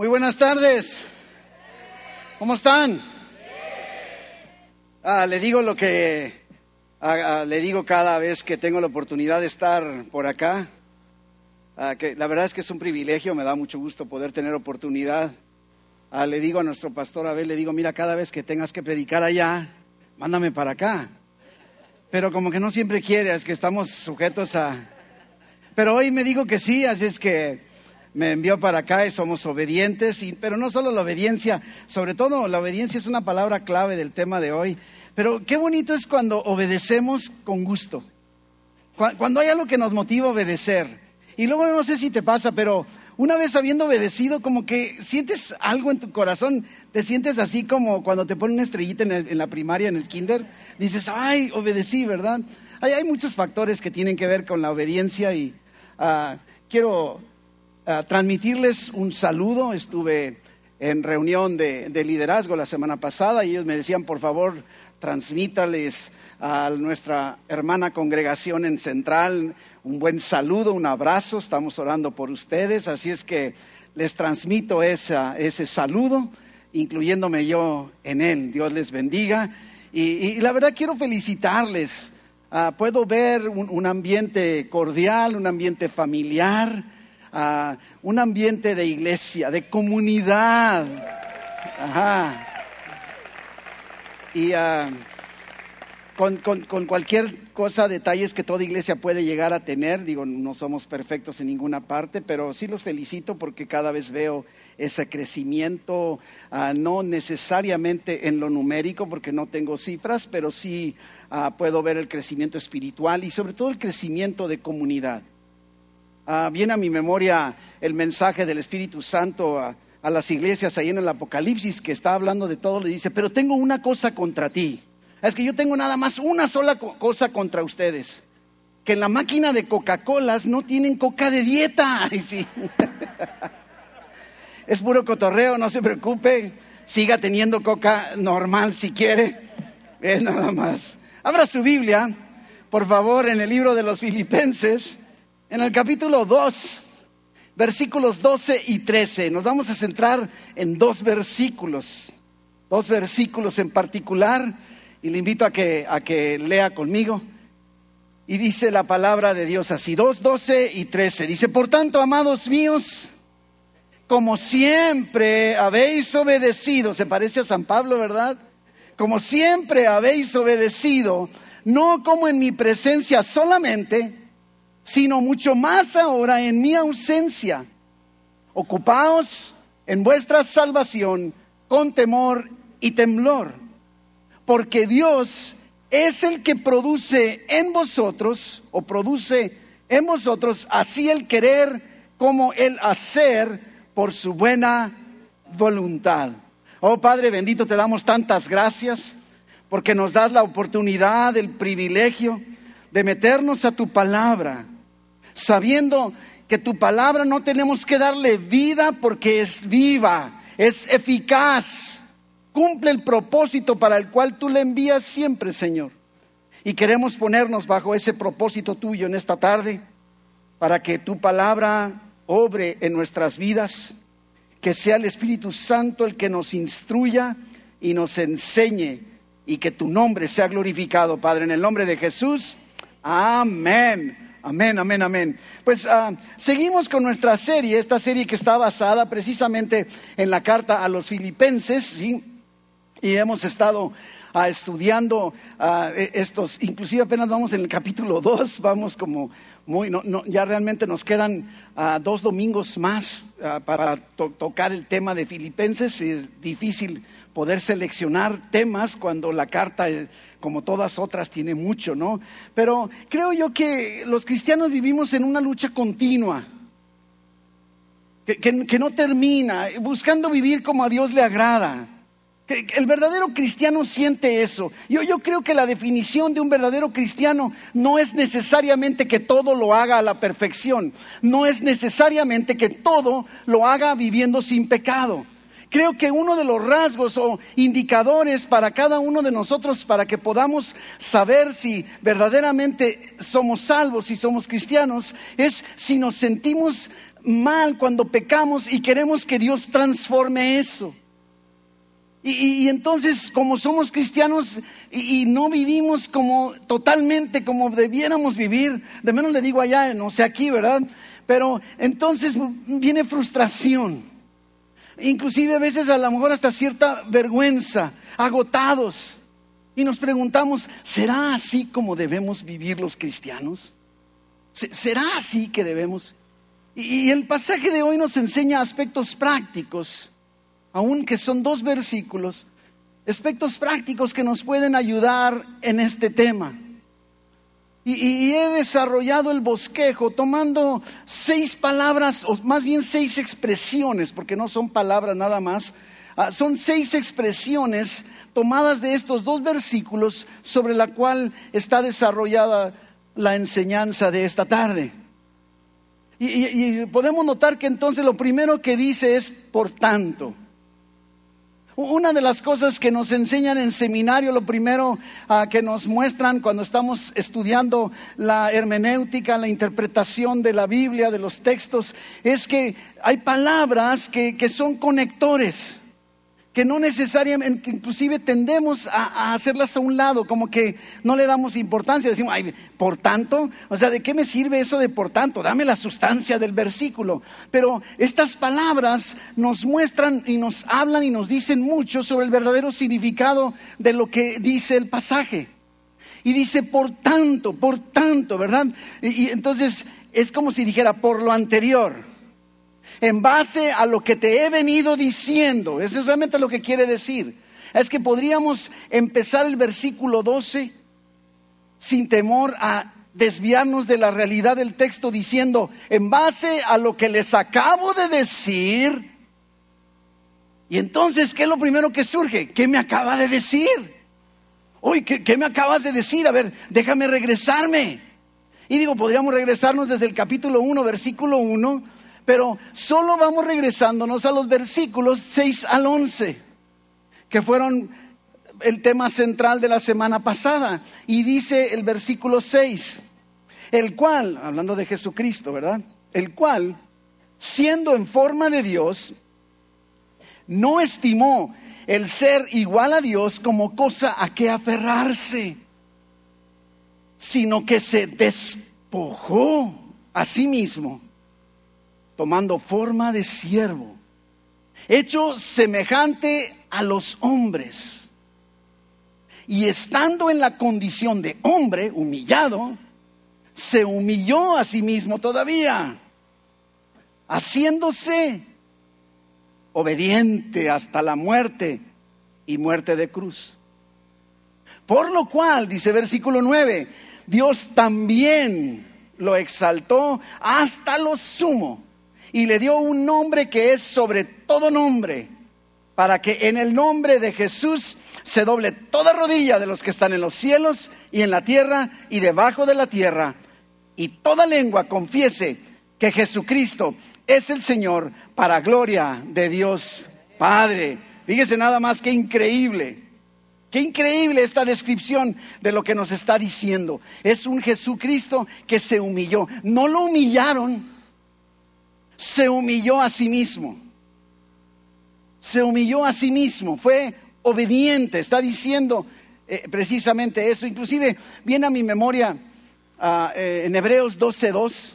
Muy buenas tardes. ¿Cómo están? Ah, le digo lo que ah, ah, le digo cada vez que tengo la oportunidad de estar por acá. Ah, la verdad es que es un privilegio, me da mucho gusto poder tener oportunidad. Le digo a nuestro pastor Abel, le digo, mira, cada vez que tengas que predicar allá, mándame para acá. Pero como que no siempre quiere, es que estamos sujetos a... Pero hoy me digo que sí, así es que me envió para acá y somos obedientes, y, pero no solo la obediencia, sobre todo la obediencia es una palabra clave del tema de hoy. Pero qué bonito es cuando obedecemos con gusto, Cu- cuando hay algo que nos motiva a obedecer. Y luego no sé si te pasa, pero una vez habiendo obedecido, como que sientes algo en tu corazón, te sientes así como cuando te ponen una estrellita en, el- en la primaria, en el kinder, dices, ay, obedecí, ¿verdad? Hay, hay muchos factores que tienen que ver con la obediencia y ah, quiero ah, transmitirles un saludo. Estuve en reunión de, de liderazgo la semana pasada y ellos me decían, por favor, transmítales a nuestra hermana congregación en Central un buen saludo, un abrazo. Estamos orando por ustedes, así es que les transmito esa- ese saludo, incluyéndome yo en él. Dios les bendiga. Y, la verdad quiero felicitarles. Ah, puedo ver un ambiente cordial, un ambiente familiar, ah, un ambiente de iglesia, de comunidad. Ajá. Y ah, con, con- con cualquier cosa, detalles que toda iglesia puede llegar a tener, digo, no somos perfectos en ninguna parte, pero sí los felicito porque cada vez veo ese crecimiento, ah, no necesariamente en lo numérico, porque no tengo cifras, pero sí ah, puedo ver el crecimiento espiritual y sobre todo el crecimiento de comunidad. Ah, viene a mi memoria el mensaje del Espíritu Santo a, las iglesias ahí en el Apocalipsis que está hablando de todo, le dice, pero tengo una cosa contra ti. Es que yo tengo nada más una sola co- cosa contra ustedes. Que en la máquina de Coca-Colas no tienen coca de dieta. Ay, sí. Es puro cotorreo, no se preocupe. Siga teniendo coca normal si quiere. Es nada más. Abra su Biblia, por favor, en el libro de los Filipenses, en el capítulo 2, versículos 12 y 13. Nos vamos a centrar en dos versículos, dos versículos en particular, y le invito a que, a que lea conmigo. Y dice la palabra de Dios así, 2, 12 y 13. Dice, por tanto, amados míos, como siempre habéis obedecido, se parece a San Pablo, ¿verdad? Como siempre habéis obedecido, no como en mi presencia solamente, sino mucho más ahora en mi ausencia. Ocupaos en vuestra salvación con temor y temblor, porque Dios es el que produce en vosotros, o produce en vosotros, así el querer como el hacer por su buena voluntad. Oh Padre bendito, te damos tantas gracias porque nos das la oportunidad, el privilegio de meternos a tu palabra, sabiendo que tu palabra no tenemos que darle vida porque es viva, es eficaz, cumple el propósito para el cual tú le envías siempre, Señor. Y queremos ponernos bajo ese propósito tuyo en esta tarde, para que tu palabra obre en nuestras vidas, que sea el Espíritu Santo el que nos instruya y nos enseñe, y que tu nombre sea glorificado, Padre, en el nombre de Jesús. Amén. Amén, amén, amén. Pues ah, seguimos con nuestra serie, esta serie que está basada precisamente en la carta a los filipenses, y hemos estado ah, estudiando ah, e- estos, inclusive apenas vamos en el capítulo 2, vamos como muy, no, no, ya realmente nos quedan dos domingos más para to- tocar el tema de Filipenses, es difícil poder seleccionar temas cuando la carta, eh, como todas otras, tiene mucho, ¿no? Pero creo yo que los cristianos vivimos en una lucha continua que, que- no termina, buscando vivir como a Dios le agrada. Que El verdadero cristiano siente eso. Yo, yo creo que la definición de un verdadero cristiano no es necesariamente que todo lo haga a la perfección, no es necesariamente que todo lo haga viviendo sin pecado. Creo que uno de los rasgos o indicadores para cada uno de nosotros para que podamos saber si verdaderamente somos salvos, si somos cristianos, es si nos sentimos mal cuando pecamos y queremos que Dios transforme eso. Y, entonces, como somos cristianos y, no vivimos como totalmente como debiéramos vivir, de menos le digo allá, no sé aquí, ¿verdad? Pero entonces viene frustración. Inclusive a veces a lo mejor hasta cierta vergüenza, agotados. Y nos preguntamos, ¿será así como debemos vivir los cristianos? ¿Será así que debemos? Y el pasaje de hoy nos enseña aspectos prácticos aunque son dos versículos, aspectos prácticos que nos pueden ayudar en este tema. Y, he desarrollado el bosquejo tomando seis palabras, o más bien seis expresiones, porque no son palabras nada más, ah, son seis expresiones tomadas de estos dos versículos sobre la cual está desarrollada la enseñanza de esta tarde. y podemos notar que entonces lo primero que dice es por tanto. Una de las cosas que nos enseñan en seminario, lo primero ah, que nos muestran cuando estamos estudiando la hermenéutica, la interpretación de la Biblia, de los textos, es que hay palabras que son conectores que no necesariamente, inclusive tendemos a, hacerlas a un lado, como que no le damos importancia, decimos, ay, por tanto, o sea, ¿de qué me sirve eso de por tanto? Dame la sustancia del versículo. Pero estas palabras nos muestran y nos hablan y nos dicen mucho sobre el verdadero significado de lo que dice el pasaje. Y dice, por tanto, por tanto, ¿verdad? y entonces es como si dijera, por lo anterior en base a lo que te he venido diciendo. Eso es realmente lo que quiere decir. Es que podríamos empezar el versículo 12 sin temor a desviarnos de la realidad del texto diciendo, en base a lo que les acabo de decir, y entonces, ¿qué es lo primero que surge? ¿Qué me acaba de decir? Uy, ¿qué, ¿qué, me acabas de decir? A ver, déjame regresarme. Y digo, podríamos regresarnos desde el capítulo 1, versículo 1, pero solo vamos regresándonos a los versículos 6 al 11, que fueron el tema central de la semana pasada. Y dice el versículo 6, el cual, hablando de Jesucristo, ¿verdad? El cual, siendo en forma de Dios, no estimó el ser igual a Dios como cosa a que aferrarse, sino que se despojó a sí mismo tomando forma de siervo, hecho semejante a los hombres. Y estando en la condición de hombre, humillado, se humilló a sí mismo todavía, haciéndose obediente hasta la muerte y muerte de cruz. Por lo cual, dice versículo 9, Dios también lo exaltó hasta lo sumo y le dio un nombre que es sobre todo nombre, para que en el nombre de Jesús se doble toda rodilla de los que están en los cielos y en la tierra y debajo de la tierra, y toda lengua confiese que Jesucristo es el Señor para gloria de Dios Padre. Fíjese nada más que increíble. Qué increíble esta descripción de lo que nos está diciendo. Es un Jesucristo que se humilló. No lo humillaron, se humilló a sí mismo. Se humilló a sí mismo, fue obediente, está diciendo eh, precisamente eso. Inclusive viene a mi memoria ah, eh, en Hebreos 12.2,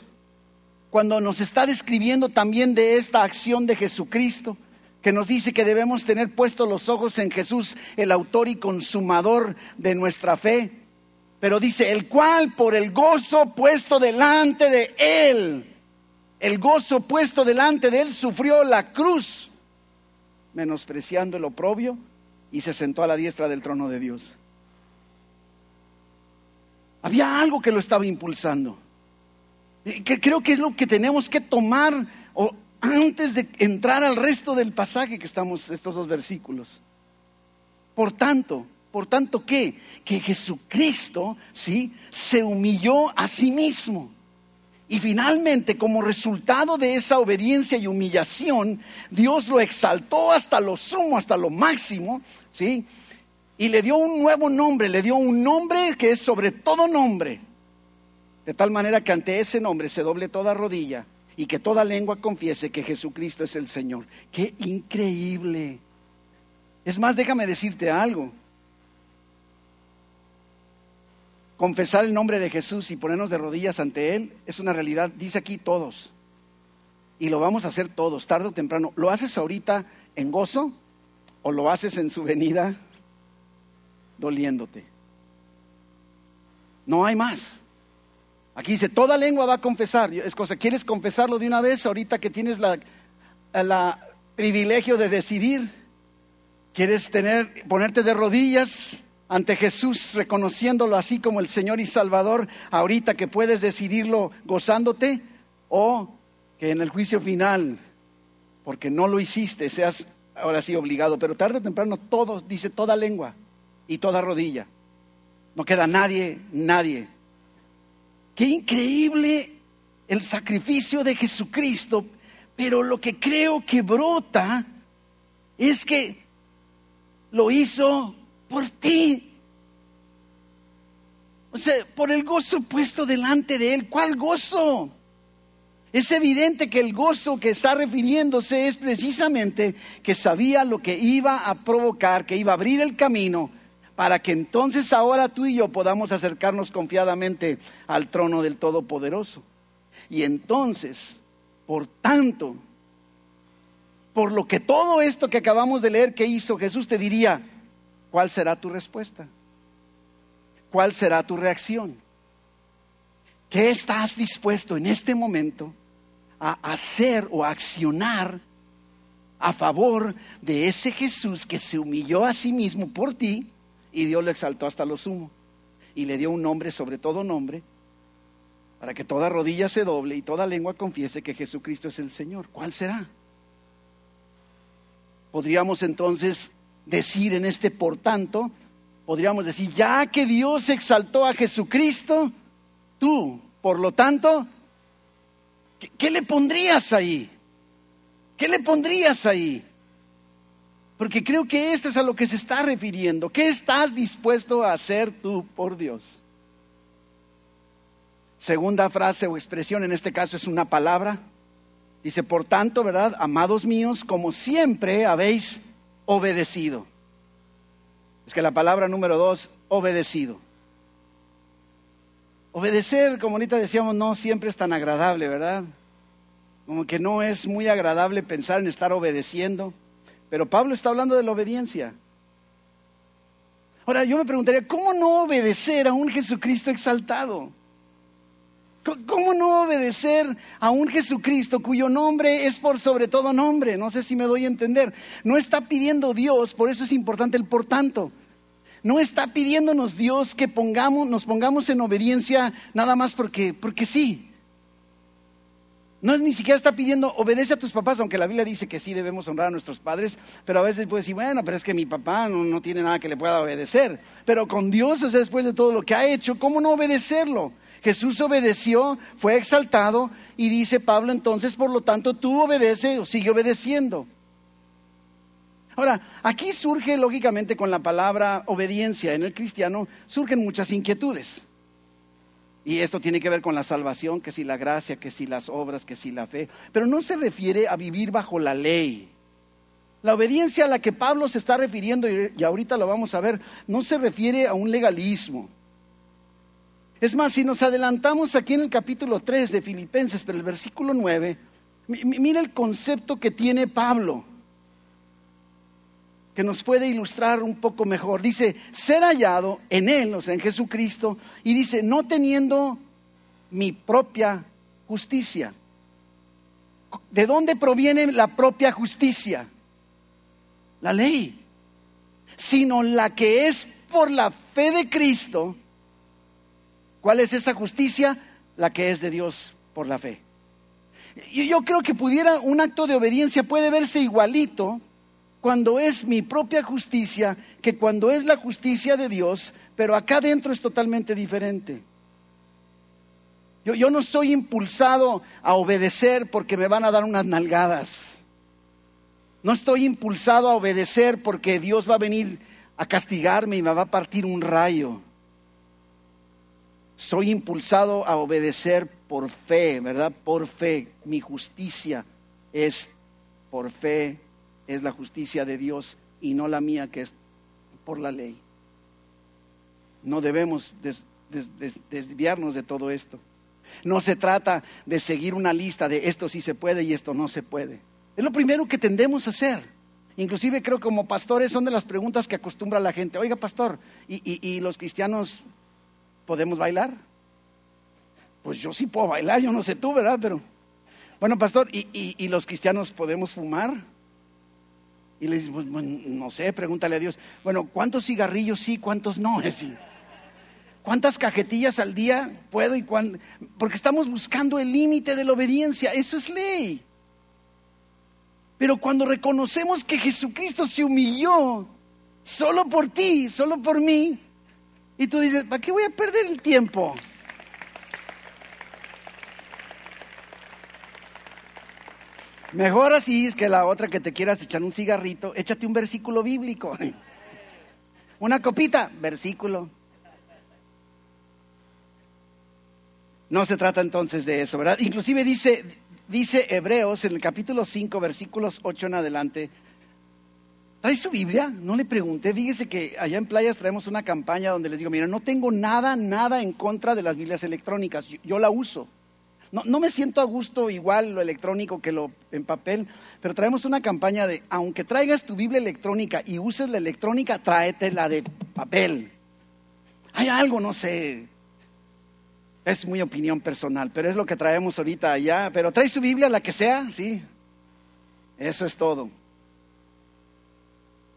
cuando nos está describiendo también de esta acción de Jesucristo, que nos dice que debemos tener puestos los ojos en Jesús, el autor y consumador de nuestra fe. Pero dice, el cual por el gozo puesto delante de él, el gozo puesto delante de él, sufrió la cruz, menospreciando el oprobio, y se sentó a la diestra del trono de Dios. Había algo que lo estaba impulsando. Que creo que es lo que tenemos que tomar antes de entrar al resto del pasaje que estamos, estos dos versículos. Por tanto, por tanto, ¿qué? Que Jesucristo, ¿sí? Se humilló a sí mismo. Y finalmente, como resultado de esa obediencia y humillación, Dios lo exaltó hasta lo sumo, hasta lo máximo, ¿sí? Y le dio un nuevo nombre, le dio un nombre que es sobre todo nombre. De tal manera que ante ese nombre se doble toda rodilla y que toda lengua confiese que Jesucristo es el Señor. ¡Qué increíble! Es más, déjame decirte algo. Confesar el nombre de Jesús y ponernos de rodillas ante Él es una realidad, dice aquí todos. Y lo vamos a hacer todos, tarde o temprano. ¿Lo haces ahorita en gozo o lo haces en su venida doliéndote? No hay más. Aquí dice, toda lengua va a confesar. Es cosa, ¿quieres confesarlo de una vez ahorita que tienes la, la privilegio de decidir? ¿Quieres tener, ponerte de rodillas ante Jesús, reconociéndolo así como el Señor y Salvador, ahorita que puedes decidirlo gozándote? ¿O que en el juicio final, porque no lo hiciste, seas ahora sí obligado? Pero tarde o temprano todo, dice toda lengua y toda rodilla. No queda nadie, nadie. Qué increíble el sacrificio de Jesucristo, pero lo que creo que brota es que lo hizo por ti. O sea, por el gozo puesto delante de Él. ¿Cuál gozo? Es evidente que el gozo que está refiriéndose es precisamente que sabía lo que iba a provocar, que iba a abrir el camino para que entonces ahora tú y yo podamos acercarnos confiadamente al trono del Todopoderoso. Y entonces, por tanto, por lo que todo esto que acabamos de leer que hizo Jesús te diría, ¿cuál será tu respuesta? ¿Cuál será tu reacción? ¿Qué estás dispuesto en este momento a hacer o a accionar a favor de ese Jesús que se humilló a sí mismo por ti y Dios lo exaltó hasta lo sumo. Y le dio un nombre sobre todo nombre, para que toda rodilla se doble y toda lengua confiese que Jesucristo es el Señor. ¿Cuál será? Podríamos entonces decir en este por tanto, podríamos decir, ya que Dios exaltó a Jesucristo, tú, por lo tanto, ¿qué, le pondrías ahí? ¿Qué le pondrías ahí? Porque creo que esto es a lo que se está refiriendo. ¿Qué estás dispuesto a hacer tú por Dios? Segunda frase o expresión, en este caso es una palabra. Dice, por tanto, ¿verdad? Amados míos, como siempre habéis obedecido. Es que la palabra número dos, obedecido. Obedecer, como ahorita decíamos, no siempre es tan agradable, ¿verdad? Como que no es muy agradable pensar en estar obedeciendo. Pero Pablo está hablando de la obediencia. Ahora, yo me preguntaría, ¿cómo no obedecer a un Jesucristo exaltado? ¿Cómo no obedecer a un Jesucristo cuyo nombre es por sobre todo nombre? No sé si me doy a entender. No está pidiendo Dios, por eso es importante el por tanto. No está pidiéndonos Dios que pongamos, nos pongamos en obediencia nada más porque, porque sí. No es ni siquiera está pidiendo, obedece a tus papás, aunque la Biblia dice que sí debemos honrar a nuestros padres, pero a veces puede decir, bueno, pero es que mi papá no, tiene nada que le pueda obedecer. Pero con Dios, o después de todo lo que ha hecho, ¿cómo no obedecerlo? Jesús obedeció, fue exaltado y dice Pablo entonces, por lo tanto, tú obedece o sigue obedeciendo. Ahora, aquí surge lógicamente con la palabra obediencia en el cristiano, surgen muchas inquietudes. Y esto tiene que ver con la salvación, que si la gracia, que si las obras, que si la fe. Pero no se refiere a vivir bajo la ley. La obediencia a la que Pablo se está refiriendo, y ahorita lo vamos a ver, no se refiere a un legalismo. Es más, si nos adelantamos aquí en el capítulo 3 de Filipenses, pero el versículo 9, mira el concepto que tiene Pablo que nos puede ilustrar un poco mejor. Dice, ser hallado en Él, o sea, en Jesucristo, y dice, no teniendo mi propia justicia. ¿De dónde proviene la propia justicia? La ley. Sino la que es por la fe de Cristo. ¿Cuál es esa justicia? La que es de Dios por la fe. Y yo creo que pudiera un acto de obediencia puede verse igualito cuando es mi propia justicia que cuando es la justicia de Dios, pero acá adentro es totalmente diferente. Yo, yo, no soy impulsado a obedecer porque me van a dar unas nalgadas. No estoy impulsado a obedecer porque Dios va a venir a castigarme y me va a partir un rayo. Soy impulsado a obedecer por fe, ¿verdad? Por fe. Mi justicia es por fe, es la justicia de Dios y no la mía que es por la ley. No debemos desviarnos de todo esto. No se trata de seguir una lista de esto sí se puede y esto no se puede. Es lo primero que tendemos a hacer. Inclusive creo que como pastores son de las preguntas que acostumbra la gente. Oiga, pastor, ¿y, los cristianos podemos bailar? Pues yo sí puedo bailar, yo no sé tú, ¿verdad? Pero, bueno, pastor, ¿y, los cristianos podemos fumar? Y le dice, pues, no sé, pregúntale a Dios. Bueno, ¿cuántos cigarrillos sí, cuántos no? Es decir, ¿Cuántas cajetillas al día puedo y cuándo? Porque estamos buscando el límite de la obediencia. Eso es ley. Pero cuando reconocemos que Jesucristo se humilló solo por ti, solo por mí, y tú dices, ¿para qué voy a perder el tiempo? Mejor así es que la otra que te quieras echar un cigarrito, échate un versículo bíblico. Una copita, versículo. No se trata entonces de eso, ¿verdad? Inclusive dice, dice Hebreos en el capítulo 5, versículos 8 en adelante. ¿Trae su Biblia? No le pregunté. Fíjese que allá en Playas traemos una campaña donde les digo, mira, no tengo nada, nada en contra de las Biblias electrónicas. Yo, la uso. No, no, me siento a gusto igual lo electrónico que lo en papel, pero traemos una campaña de, aunque traigas tu Biblia electrónica y uses la electrónica, tráete la de papel. Hay algo, no sé, es muy opinión personal, pero es lo que traemos ahorita allá. Pero trae su Biblia, la que sea, sí. Eso es todo.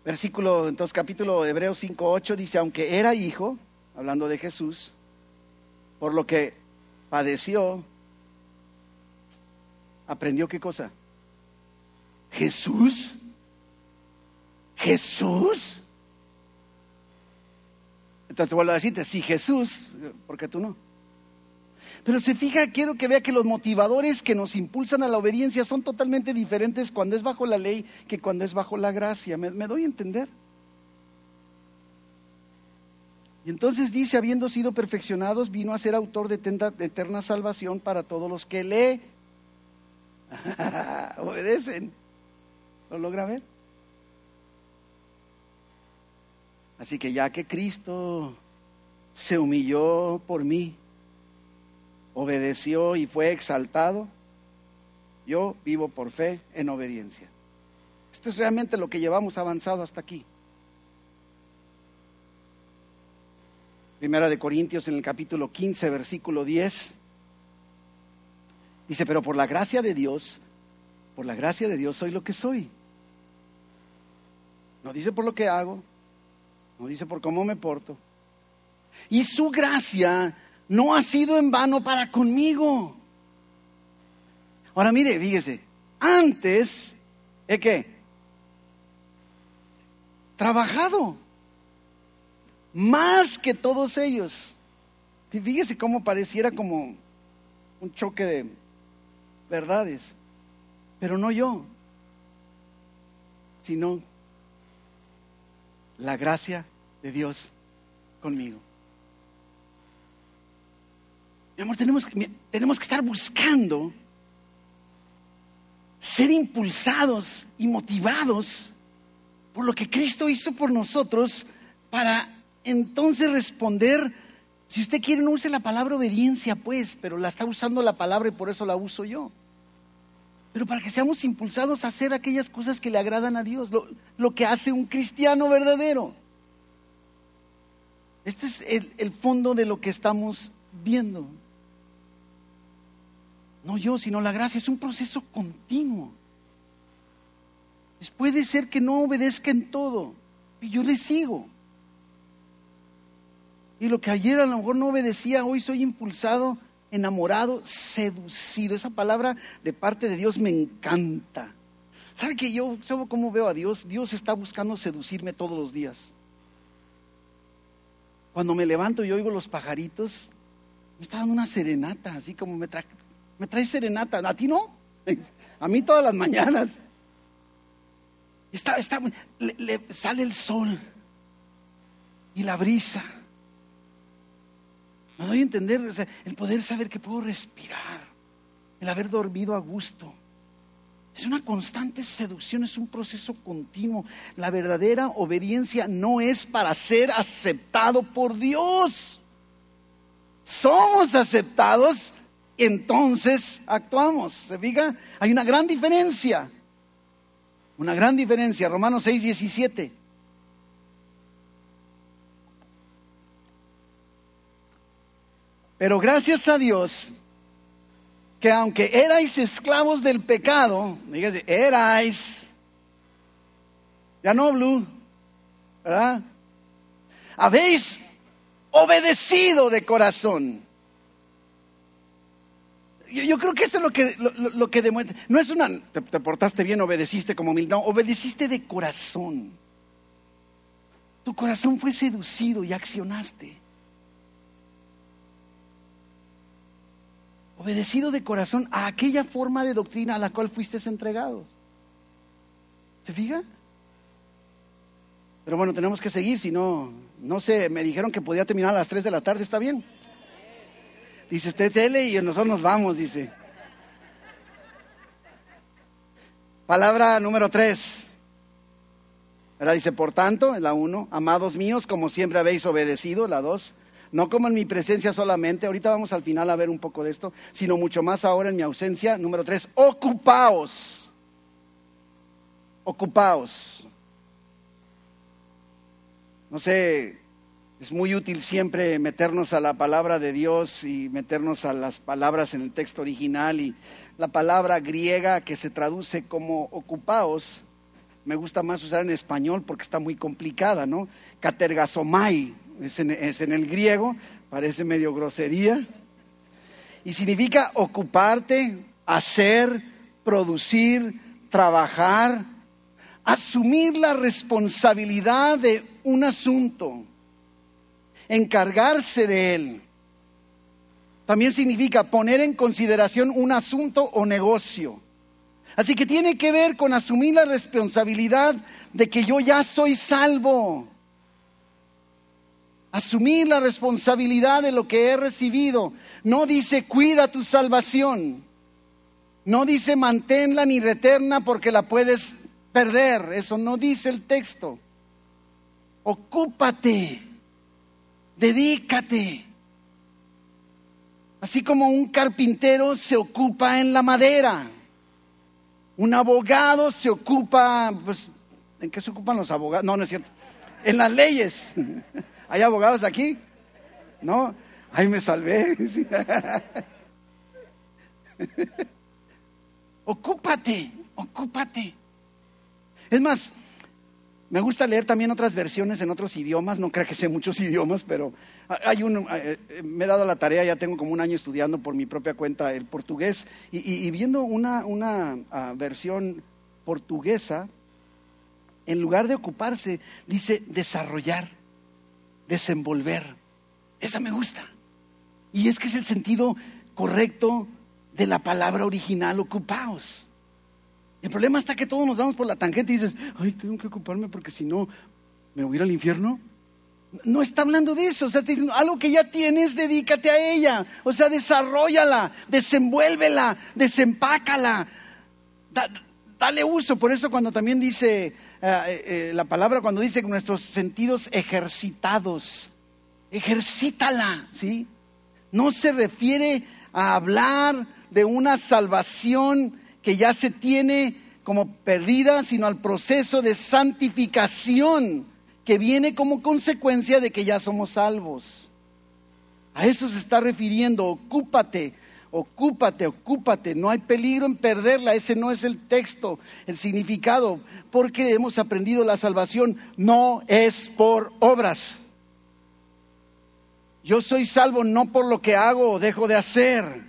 Versículo, entonces capítulo de Hebreos 5.8 dice, aunque era hijo, hablando de Jesús, por lo que padeció, aprendió qué cosa? Jesús. Jesús. Entonces vuelvo a decirte, si Jesús, ¿por qué tú no? Pero se fija, quiero que vea que los motivadores que nos impulsan a la obediencia son totalmente diferentes cuando es bajo la ley que cuando es bajo la gracia. ¿Me, doy a entender? Y entonces dice, habiendo sido perfeccionados, vino a ser autor de, de eterna salvación para todos los que le obedecen. ¿Lo logra ver? Así que ya que Cristo se humilló por mí, obedeció y fue exaltado, yo vivo por fe en obediencia. Esto es realmente lo que llevamos avanzado hasta aquí. Primera de Corintios en el capítulo 15, versículo 10. Dice, pero por la gracia de Dios, por la gracia de Dios soy lo que soy. No dice por lo que hago, no dice por cómo me porto. Y su gracia no ha sido en vano para conmigo. Ahora mire, fíjese, antes, ¿es qué? Trabajado más que todos ellos. Y fíjese cómo pareciera como un choque de verdades, pero no yo, sino la gracia de Dios conmigo. Mi amor, tenemos, tenemos que estar buscando ser impulsados y motivados por lo que Cristo hizo por nosotros para entonces responder. Si usted quiere, no use la palabra obediencia, pues, pero la está usando la palabra y por eso la uso yo. Pero para que seamos impulsados a hacer aquellas cosas que le agradan a Dios, lo, que hace un cristiano verdadero. Este es el fondo de lo que estamos viendo. No yo, sino la gracia. Es un proceso continuo. puede ser que no obedezca en todo. Y yo le sigo. Y lo que ayer a lo mejor no obedecía, hoy soy impulsado, enamorado, seducido. Esa palabra de parte de Dios me encanta. ¿Sabe que yo, ¿sabe cómo veo a Dios? Dios está buscando seducirme todos los días. Cuando me levanto y oigo los pajaritos, me está dando una serenata, así como me, trae me trae serenata. ¿A ti no? A mí todas las mañanas. Está, está, le, sale el sol y la brisa. Me doy a entender el poder saber que puedo respirar, el haber dormido a gusto. Es una constante seducción, es un proceso continuo. La verdadera obediencia no es para ser aceptado por Dios. Somos aceptados, entonces actuamos. ¿Se fija? Hay una gran diferencia. Una gran diferencia. Romanos 6, 17. Pero gracias a Dios que aunque erais esclavos del pecado, erais, ya no, Blue, ¿verdad? Habéis obedecido de corazón. Yo, creo que eso es lo que, lo, que demuestra. No es una, te, te, portaste bien, obedeciste como mil, no, obedeciste de corazón. Tu corazón fue seducido y accionaste. obedecido de corazón a aquella forma de doctrina a la cual fuiste entregados. ¿Se fija? Pero bueno, tenemos que seguir, si no, no sé, me dijeron que podía terminar a las 3 de la tarde, ¿está bien? Dice usted tele y nosotros nos vamos, dice. Palabra número 3. Ahora dice, por tanto, la 1, amados míos, como siempre habéis obedecido, la 2, no como en mi presencia solamente, ahorita vamos al final a ver un poco de esto, sino mucho más ahora en mi ausencia. Número tres, ocupaos. Ocupaos. No sé, es muy útil siempre meternos a la palabra de Dios y meternos a las palabras en el texto original y la palabra griega que se traduce como ocupaos, me gusta más usar en español porque está muy complicada, ¿no? Catergasomai, es en, el griego, parece medio grosería, y significa ocuparte, hacer, producir, trabajar, asumir la responsabilidad de un asunto, encargarse de él. También significa poner en consideración un asunto o negocio. Así que tiene que ver con asumir la responsabilidad de que yo ya soy salvo asumir la responsabilidad de lo que he recibido. No dice cuida tu salvación. No dice manténla ni reterna porque la puedes perder. Eso no dice el texto. Ocúpate. Dedícate. Así como un carpintero se ocupa en la madera. Un abogado se ocupa, pues, ¿en qué se ocupan los abogados? No, no es cierto. En las leyes. ¿Hay abogados aquí? ¿No? Ay, me salvé. ocúpate, ocúpate. Es más, me gusta leer también otras versiones en otros idiomas, no creo que sé muchos idiomas, pero hay un, eh, eh, me he dado la tarea, ya tengo como un año estudiando por mi propia cuenta el portugués y, viendo una, una ah, versión portuguesa, en lugar de ocuparse, dice desarrollar desenvolver. Esa me gusta. Y es que es el sentido correcto de la palabra original, ocupaos. El problema está que todos nos damos por la tangente y dices, ay, tengo que ocuparme porque si no, me voy a ir al infierno. No está hablando de eso, o sea, diciendo, algo que ya tienes, dedícate a ella, o sea, desarrollala, desenvuélvela, desempácala, dale uso. Por eso cuando también dice eh, eh, la palabra cuando dice nuestros sentidos ejercitados, ejercítala, ¿sí? No se refiere a hablar de una salvación que ya se tiene como perdida, sino al proceso de santificación que viene como consecuencia de que ya somos salvos. A eso se está refiriendo, ocúpate Ocúpate, ocúpate, no hay peligro en perderla, ese no es el texto, el significado, porque hemos aprendido la salvación no es por obras. Yo soy salvo no por lo que hago o dejo de hacer.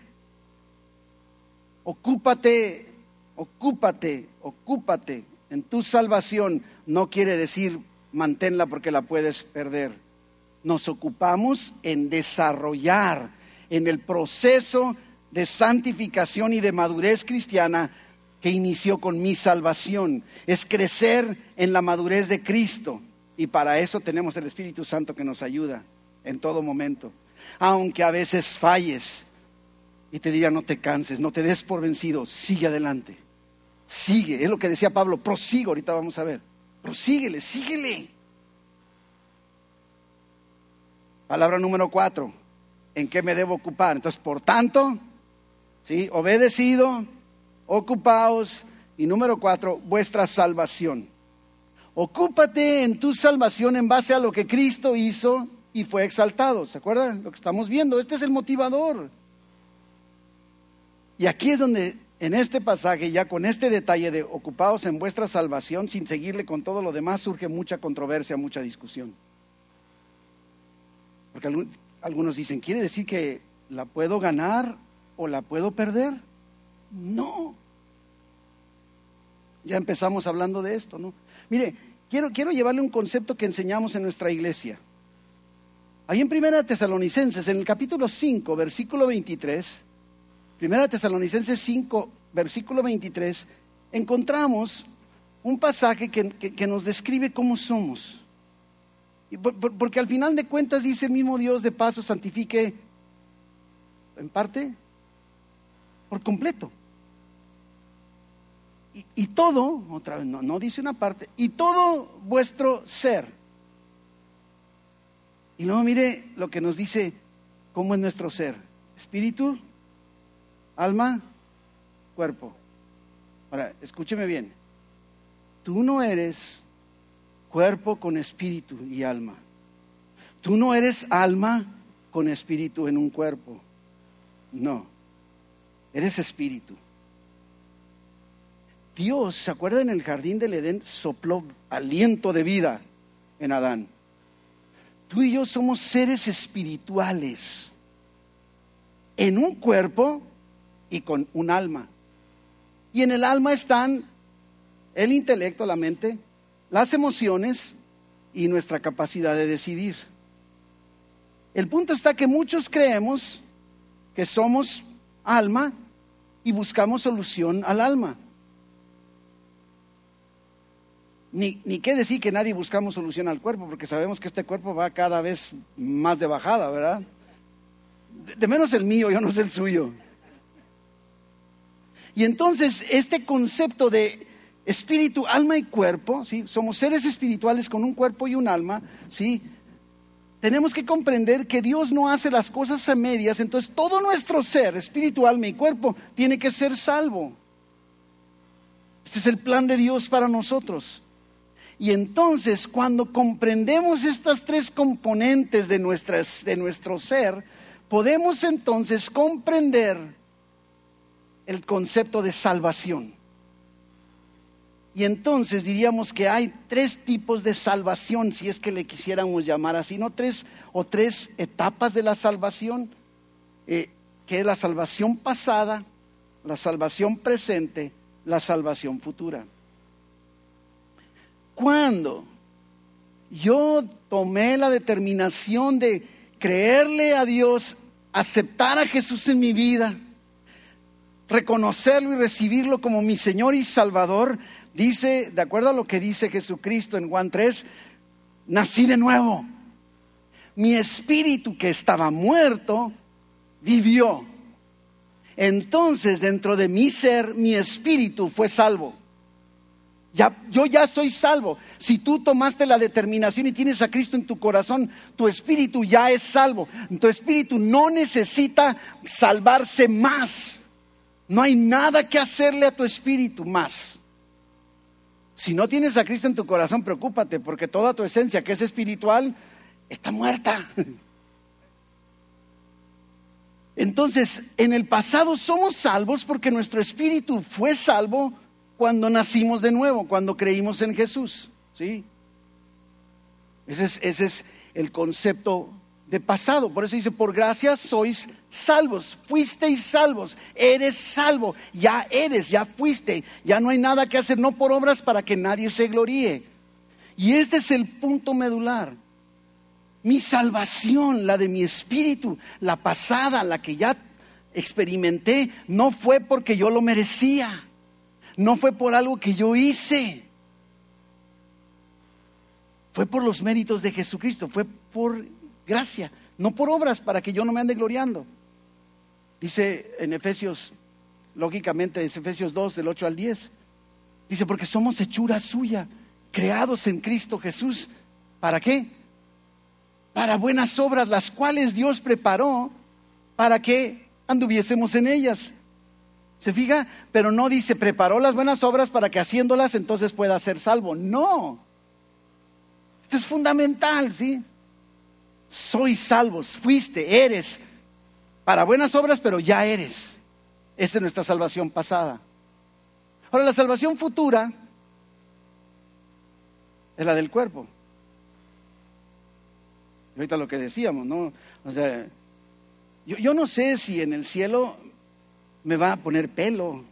Ocúpate, ocúpate, ocúpate en tu salvación no quiere decir manténla porque la puedes perder. Nos ocupamos en desarrollar en el proceso de santificación y de madurez cristiana que inició con mi salvación. Es crecer en la madurez de Cristo. Y para eso tenemos el Espíritu Santo que nos ayuda en todo momento. aunque a veces falles. Y te diría, no te canses, no te des por vencido, sigue adelante. Sigue, es lo que decía Pablo, prosigo, ahorita vamos a ver. Prosíguele, síguele. Palabra número cuatro, ¿en qué me debo ocupar? Entonces, por tanto, ¿sí? Obedecido, ocupaos. Y número cuatro, vuestra salvación. Ocúpate en tu salvación en base a lo que Cristo hizo y fue exaltado. ¿Se acuerdan lo que estamos viendo? Este es el motivador. Y aquí es donde, en este pasaje, ya con este detalle de ocupados en vuestra salvación, sin seguirle con todo lo demás, surge mucha controversia, mucha discusión. Porque algunos dicen, ¿quiere decir que la puedo ganar o la puedo perder? No. Ya empezamos hablando de esto, ¿no? Mire, quiero, quiero llevarle un concepto que enseñamos en nuestra iglesia. Ahí en Primera Tesalonicenses, en el capítulo 5, versículo 23, Primera Tesalonicenses 5, versículo 23, encontramos un pasaje que, que nos describe cómo somos. Porque al final de cuentas dice el mismo Dios de paso, santifique en parte, por completo. Y, todo, otra vez, no, no dice una parte, y todo vuestro ser. Y luego mire lo que nos dice, cómo es nuestro ser. Espíritu, alma, cuerpo. Ahora, escúcheme bien. Tú no eres cuerpo con espíritu y alma. Tú no eres alma con espíritu en un cuerpo. No, eres espíritu. Dios, ¿se acuerda en el jardín del Edén? Sopló aliento de vida en Adán. Tú y yo somos seres espirituales en un cuerpo y con un alma. Y en el alma están el intelecto, la mente, las emociones y nuestra capacidad de decidir. El punto está que muchos creemos que somos alma y buscamos solución al alma. Ni, ni qué decir que nadie buscamos solución al cuerpo, porque sabemos que este cuerpo va cada vez más de bajada, ¿verdad? de menos el mío, yo no sé el suyo. Y entonces este concepto de espíritu, alma y cuerpo, ¿sí? Somos seres espirituales con un cuerpo y un alma, ¿sí? Tenemos que comprender que Dios no hace las cosas a medias, entonces todo nuestro ser, espíritu, alma y cuerpo, tiene que ser salvo. Este es el plan de Dios para nosotros. Y entonces, cuando comprendemos estas tres componentes de, nuestras, de nuestro ser, podemos entonces comprender el concepto de salvación. Y entonces diríamos que hay tres tipos de salvación, si es que le quisiéramos llamar así, no tres o tres etapas de la salvación, eh, que es la salvación pasada, la salvación presente, la salvación futura. Cuando yo tomé la determinación de creerle a Dios, aceptar a Jesús en mi vida, reconocerlo y recibirlo como mi Señor y Salvador, Dice, de acuerdo a lo que dice Jesucristo en Juan 3, nací de nuevo. Mi espíritu que estaba muerto vivió. Entonces dentro de mi ser, mi espíritu fue salvo. Ya, yo ya soy salvo. Si tú tomaste la determinación y tienes a Cristo en tu corazón, tu espíritu ya es salvo. Tu espíritu no necesita salvarse más. No hay nada que hacerle a tu espíritu más. Si no tienes a Cristo en tu corazón, preocúpate, porque toda tu esencia, que es espiritual, está muerta. Entonces, en el pasado somos salvos porque nuestro espíritu fue salvo cuando nacimos de nuevo, cuando creímos en Jesús. ¿sí? Ese es, ese es el concepto de pasado. Por eso dice, por gracia sois salvos, fuisteis salvos, eres salvo, ya eres, ya fuiste, ya no hay nada que hacer, no por obras para que nadie se gloríe. Y este es el punto medular. Mi salvación, la de mi espíritu, la pasada, la que ya experimenté, no fue porque yo lo merecía, no fue por algo que yo hice, fue por los méritos de Jesucristo, fue por gracia, no por obras, para que yo no me ande gloriando. Dice en Efesios, lógicamente es Efesios 2, del 8 al 10. Dice, porque somos hechura suya, creados en Cristo Jesús. ¿Para qué? Para buenas obras, las cuales Dios preparó para que anduviésemos en ellas. ¿Se fija? Pero no dice, preparó las buenas obras para que haciéndolas entonces pueda ser salvo. No. Esto es fundamental, ¿sí? Soy salvos, fuiste, eres, para buenas obras, pero ya eres. Esa es nuestra salvación pasada. Ahora, la salvación futura es la del cuerpo. Ahorita lo que decíamos, ¿no? O sea, yo, yo no sé si en el cielo me va a poner pelo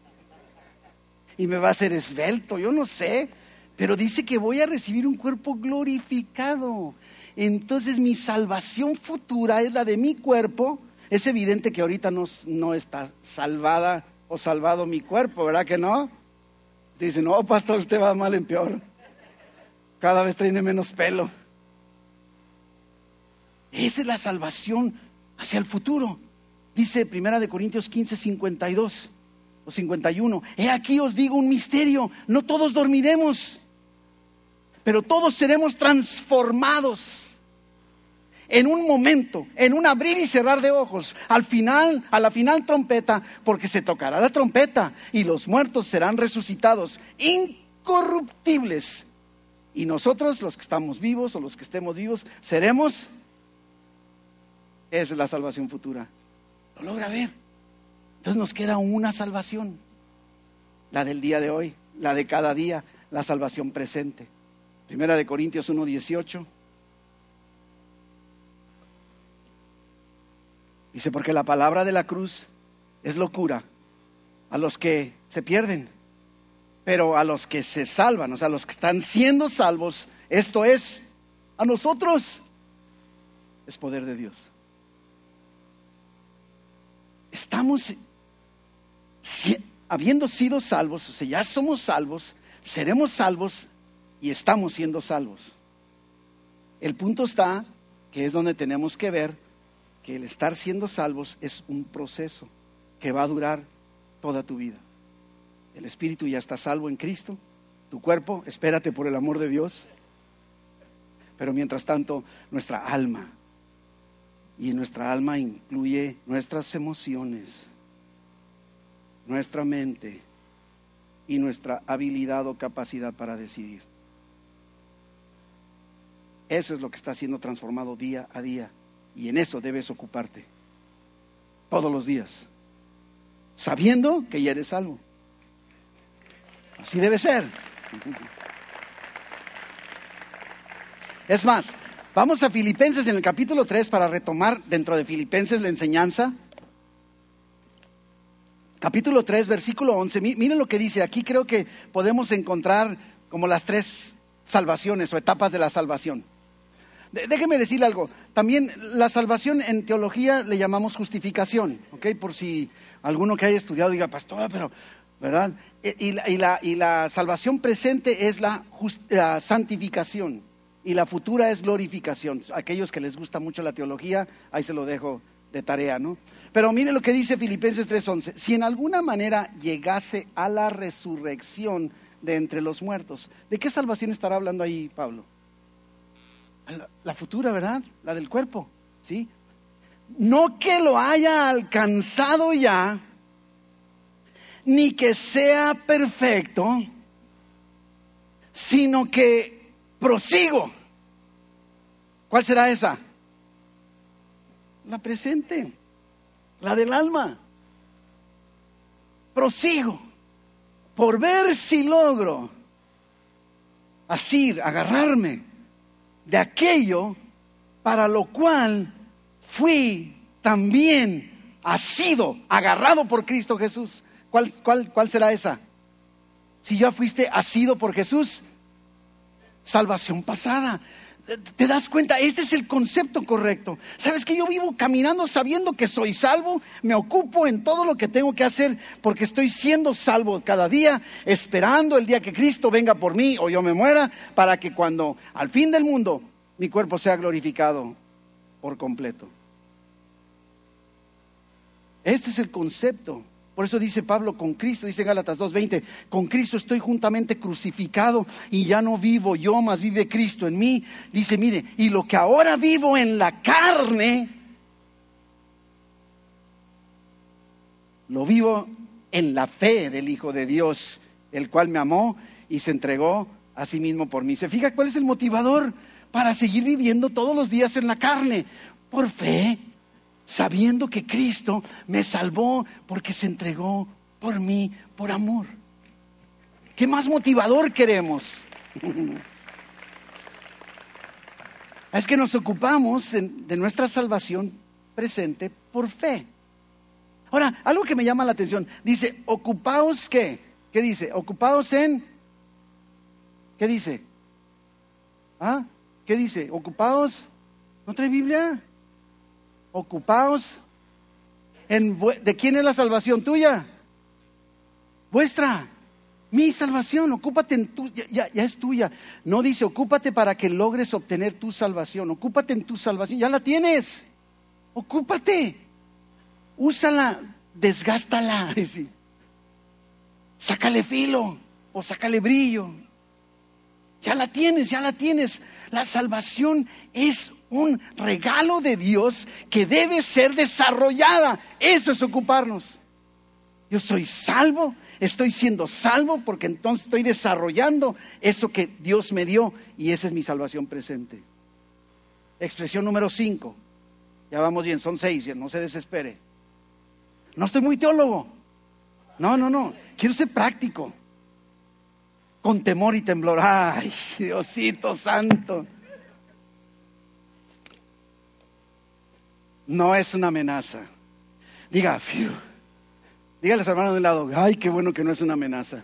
y me va a hacer esbelto, yo no sé, pero dice que voy a recibir un cuerpo glorificado. Entonces mi salvación futura es la de mi cuerpo. Es evidente que ahorita no, está salvada o salvado mi cuerpo, ¿verdad que no? Dice, no, pastor, usted va mal en peor. Cada vez tiene menos pelo. Esa es la salvación hacia el futuro. Dice Primera de Corintios 15, 52 o 51. He aquí os digo un misterio. No todos dormiremos, pero todos seremos transformados en un momento, en un abrir y cerrar de ojos, al final, a la final trompeta, porque se tocará la trompeta y los muertos serán resucitados, incorruptibles. Y nosotros, los que estamos vivos o los que estemos vivos, seremos es la salvación futura. Lo logra ver. Entonces nos queda una salvación. La del día de hoy, la de cada día, la salvación presente. Primera de Corintios 1.18. Dice, porque la palabra de la cruz es locura a los que se pierden, pero a los que se salvan, o sea, a los que están siendo salvos, esto es, a nosotros, es poder de Dios estamos, habiendo sido salvos, o sea, ya somos salvos, seremos salvos y estamos siendo salvos. El punto está, que es donde tenemos que ver, que el estar siendo salvos es un proceso que va a durar toda tu vida. El espíritu ya está salvo en Cristo, tu cuerpo, espérate por el amor de Dios, pero mientras tanto nuestra alma y nuestra alma incluye nuestras emociones, nuestra mente y nuestra habilidad o capacidad para decidir. Eso es lo que está siendo transformado día a día y en eso debes ocuparte todos los días, sabiendo que ya eres salvo. Así debe ser. Es más, Vamos a Filipenses en el capítulo 3 para retomar dentro de Filipenses la enseñanza. Capítulo 3, versículo 11. Miren lo que dice. Aquí creo que podemos encontrar como las tres salvaciones o etapas de la salvación. Déjeme decirle algo. También la salvación en teología le llamamos justificación, ¿ok? Por si alguno que haya estudiado diga, pastor, pero, ¿verdad? E, y la, y la, y la salvación presente es la, la santificación y la futura es glorificación. Aquellos que les gusta mucho la teología, ahí se lo dejo de tarea, ¿no? Pero mire lo que dice Filipenses 3:11, si en alguna manera llegase a la resurrección de entre los muertos, ¿de qué salvación estará hablando ahí Pablo? La futura, ¿verdad? La del cuerpo, ¿sí? No que lo haya alcanzado ya, ni que sea perfecto, sino que prosigo ¿Cuál será esa? La presente, la del alma. Prosigo por ver si logro asir, agarrarme de aquello para lo cual fui también asido, agarrado por Cristo Jesús. ¿Cuál, cuál, cuál será esa? Si ya fuiste asido por Jesús, salvación pasada ¿Te das cuenta? Este es el concepto correcto. ¿Sabes que yo vivo caminando sabiendo que soy salvo? Me ocupo en todo lo que tengo que hacer porque estoy siendo salvo cada día, esperando el día que Cristo venga por mí o yo me muera, para que cuando al fin del mundo mi cuerpo sea glorificado por completo. Este es el concepto por eso dice Pablo, con Cristo, dice Gálatas 2.20, con Cristo estoy juntamente crucificado y ya no vivo yo, más vive Cristo en mí. Dice, mire, y lo que ahora vivo en la carne, lo vivo en la fe del Hijo de Dios, el cual me amó y se entregó a sí mismo por mí. ¿Se fija cuál es el motivador para seguir viviendo todos los días en la carne? Por fe, sabiendo que Cristo me salvó porque se entregó por mí, por amor. ¿Qué más motivador queremos? es que nos ocupamos de nuestra salvación presente por fe. Ahora, algo que me llama la atención, dice, ocupaos qué? ¿Qué dice? Ocupaos en... ¿Qué dice? ¿Ah? ¿Qué dice? Ocupaos. ¿No trae Biblia? Ocupaos en, ¿de quién es la salvación tuya? Vuestra. Mi salvación, ocúpate en tu, ya, ya, es tuya. No dice, ocúpate para que logres obtener tu salvación. Ocúpate en tu salvación, ya la tienes. Ocúpate. Úsala, desgástala. Sácale filo o sácale brillo. Ya la tienes, ya la tienes. La salvación es un regalo de Dios que debe ser desarrollada. Eso es ocuparnos. Yo soy salvo, estoy siendo salvo porque entonces estoy desarrollando eso que Dios me dio y esa es mi salvación presente. Expresión número 5. Ya vamos bien, son seis, no se desespere. No estoy muy teólogo. No, no, no. Quiero ser práctico. Con temor y temblor. Ay, Diosito santo. No es una amenaza. Diga, fiu. Dígale a hermano de un lado, ay, qué bueno que no es una amenaza.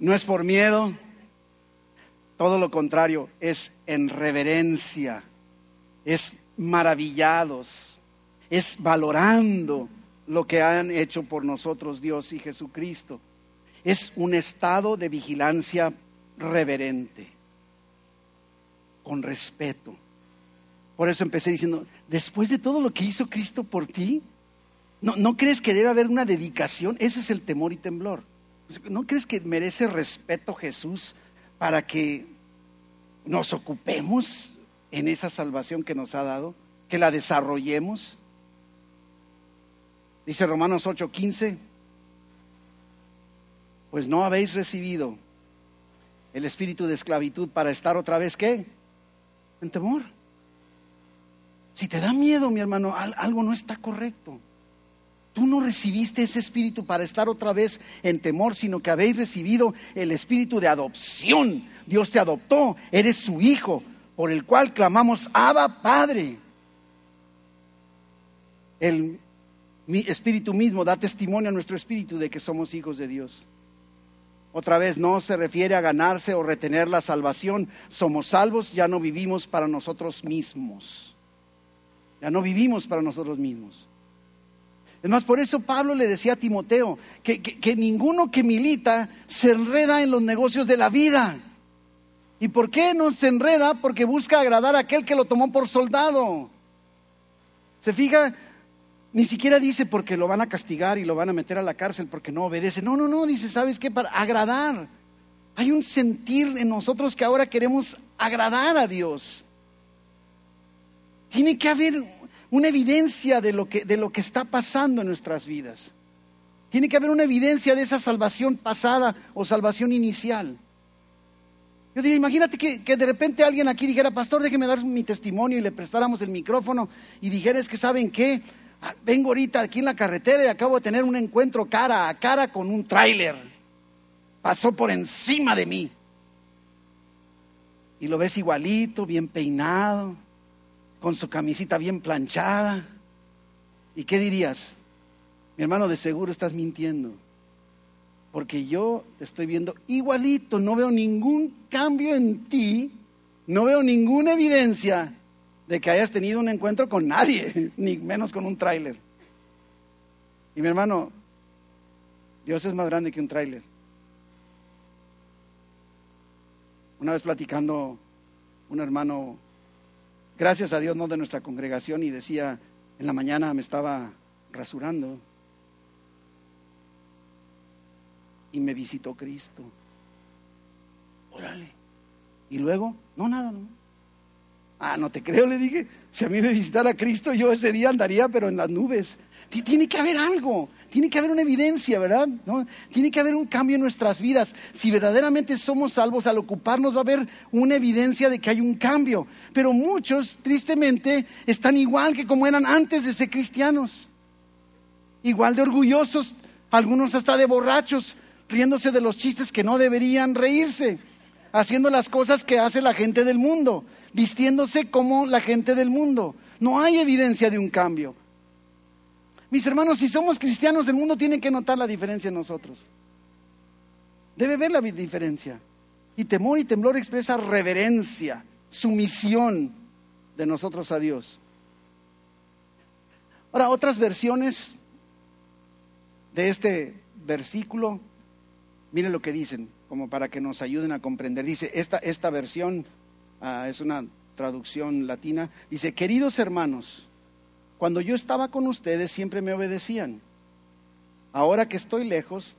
No es por miedo, todo lo contrario, es en reverencia, es maravillados, es valorando lo que han hecho por nosotros Dios y Jesucristo. Es un estado de vigilancia reverente, con respeto. Por eso empecé diciendo, después de todo lo que hizo Cristo por ti, ¿no, ¿no crees que debe haber una dedicación? Ese es el temor y temblor. ¿No crees que merece respeto Jesús para que nos ocupemos en esa salvación que nos ha dado? Que la desarrollemos. Dice Romanos 8:15, pues no habéis recibido el espíritu de esclavitud para estar otra vez, ¿qué? En temor. Si te da miedo, mi hermano, algo no está correcto. Tú no recibiste ese espíritu para estar otra vez en temor, sino que habéis recibido el espíritu de adopción. Dios te adoptó, eres su hijo, por el cual clamamos, Abba Padre. El espíritu mismo da testimonio a nuestro espíritu de que somos hijos de Dios. Otra vez no se refiere a ganarse o retener la salvación. Somos salvos, ya no vivimos para nosotros mismos. Ya no vivimos para nosotros mismos. Es más, por eso Pablo le decía a Timoteo que, que, ninguno que milita se enreda en los negocios de la vida. ¿Y por qué no se enreda? Porque busca agradar a aquel que lo tomó por soldado. ¿Se fija? Ni siquiera dice porque lo van a castigar y lo van a meter a la cárcel porque no obedece. No, no, no, dice, ¿sabes qué? Para agradar. Hay un sentir en nosotros que ahora queremos agradar a Dios. Tiene que haber una evidencia de lo que, de lo que está pasando en nuestras vidas. Tiene que haber una evidencia de esa salvación pasada o salvación inicial. Yo diría, imagínate que, que, de repente alguien aquí dijera, pastor, déjeme dar mi testimonio y le prestáramos el micrófono y dijera, es que saben qué, ah, vengo ahorita aquí en la carretera y acabo de tener un encuentro cara a cara con un tráiler. Pasó por encima de mí. Y lo ves igualito, bien peinado, con su camisita bien planchada. ¿Y qué dirías? Mi hermano, de seguro estás mintiendo. Porque yo te estoy viendo igualito, no veo ningún cambio en ti, no veo ninguna evidencia de que hayas tenido un encuentro con nadie, ni menos con un tráiler. Y mi hermano, Dios es más grande que un tráiler. Una vez platicando, un hermano gracias a Dios, no de nuestra congregación, y decía, En la mañana me estaba rasurando y me visitó Cristo. Órale. Y luego, no, nada, no. Ah, no te creo, le dije. Si a mí me visitara Cristo, yo ese día andaría, pero en las nubes. Tiene que haber algo, tiene que haber una evidencia, ¿verdad? ¿No? Tiene que haber un cambio en nuestras vidas. Si verdaderamente somos salvos, al ocuparnos va a haber una evidencia de que hay un cambio. Pero muchos, tristemente, están igual que como eran antes de ser cristianos. Igual de orgullosos, algunos hasta de borrachos, riéndose de los chistes que no deberían reírse, haciendo las cosas que hace la gente del mundo, vistiéndose como la gente del mundo. No hay evidencia de un cambio. Mis hermanos, si somos cristianos, el mundo tiene que notar la diferencia en nosotros. Debe ver la diferencia. Y temor y temblor expresa reverencia, sumisión de nosotros a Dios. Ahora, otras versiones de este versículo Miren lo que dicen, como para que nos ayuden a comprender. Dice, esta, esta versión ah, es una traducción latina. Dice, queridos hermanos, cuando yo estaba con ustedes siempre me obedecían. Ahora que estoy lejos,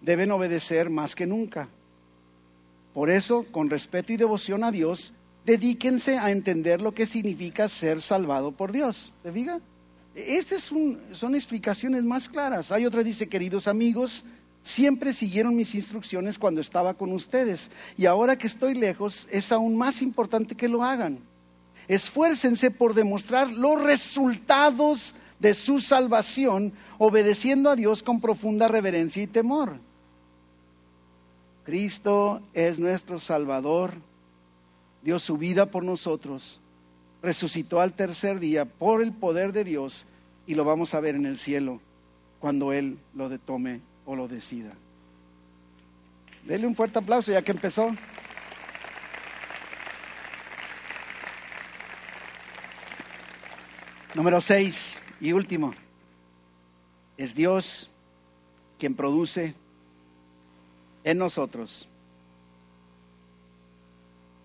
deben obedecer más que nunca. Por eso, con respeto y devoción a Dios, dedíquense a entender lo que significa ser salvado por Dios. Estas son explicaciones más claras. Hay otra, dice, queridos amigos, Siempre siguieron mis instrucciones cuando estaba con ustedes y ahora que estoy lejos es aún más importante que lo hagan. Esfuércense por demostrar los resultados de su salvación obedeciendo a Dios con profunda reverencia y temor. Cristo es nuestro Salvador, dio su vida por nosotros, resucitó al tercer día por el poder de Dios y lo vamos a ver en el cielo cuando Él lo detome o lo decida. Dele un fuerte aplauso ya que empezó. Número seis y último. Es Dios quien produce en nosotros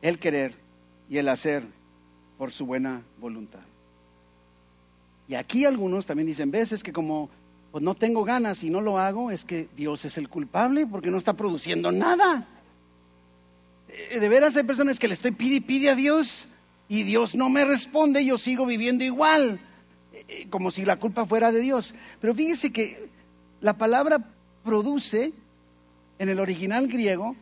el querer y el hacer por su buena voluntad. Y aquí algunos también dicen, veces que como pues no tengo ganas y no lo hago, es que Dios es el culpable porque no está produciendo nada. Eh, de veras hay personas que le estoy pide y pide a Dios y Dios no me responde, yo sigo viviendo igual, eh, eh, como si la culpa fuera de Dios. Pero fíjese que la palabra produce en el original griego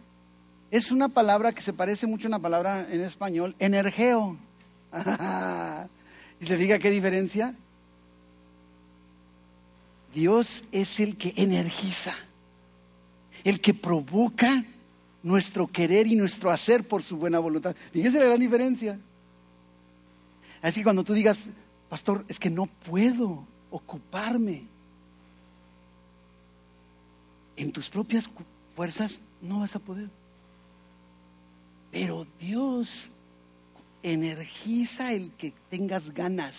es una palabra que se parece mucho a una palabra en español, energeo. y le diga qué diferencia. Dios es el que energiza, el que provoca nuestro querer y nuestro hacer por su buena voluntad. Fíjese la gran diferencia. Así que cuando tú digas, pastor, es que no puedo ocuparme en tus propias fuerzas, no vas a poder. Pero Dios energiza el que tengas ganas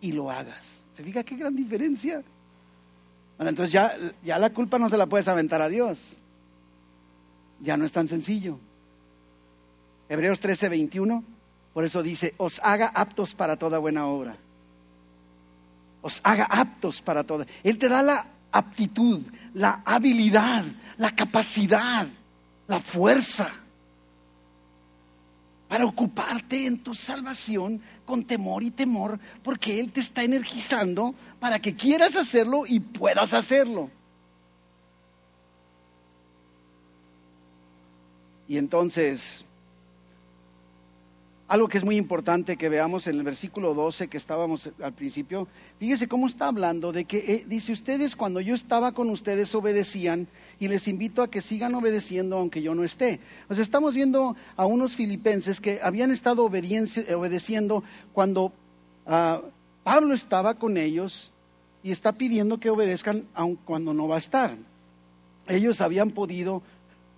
y lo hagas. ¿Se fija qué gran diferencia? Entonces ya, ya la culpa no se la puedes aventar a Dios. Ya no es tan sencillo. Hebreos 13, 21, por eso dice, os haga aptos para toda buena obra. Os haga aptos para toda. Él te da la aptitud, la habilidad, la capacidad, la fuerza para ocuparte en tu salvación con temor y temor, porque Él te está energizando para que quieras hacerlo y puedas hacerlo. Y entonces, algo que es muy importante que veamos en el versículo 12 que estábamos al principio, fíjese cómo está hablando de que eh, dice ustedes cuando yo estaba con ustedes obedecían y les invito a que sigan obedeciendo aunque yo no esté. O sea, estamos viendo a unos filipenses que habían estado obedeciendo cuando ah, Pablo estaba con ellos y está pidiendo que obedezcan aun cuando no va a estar. Ellos habían podido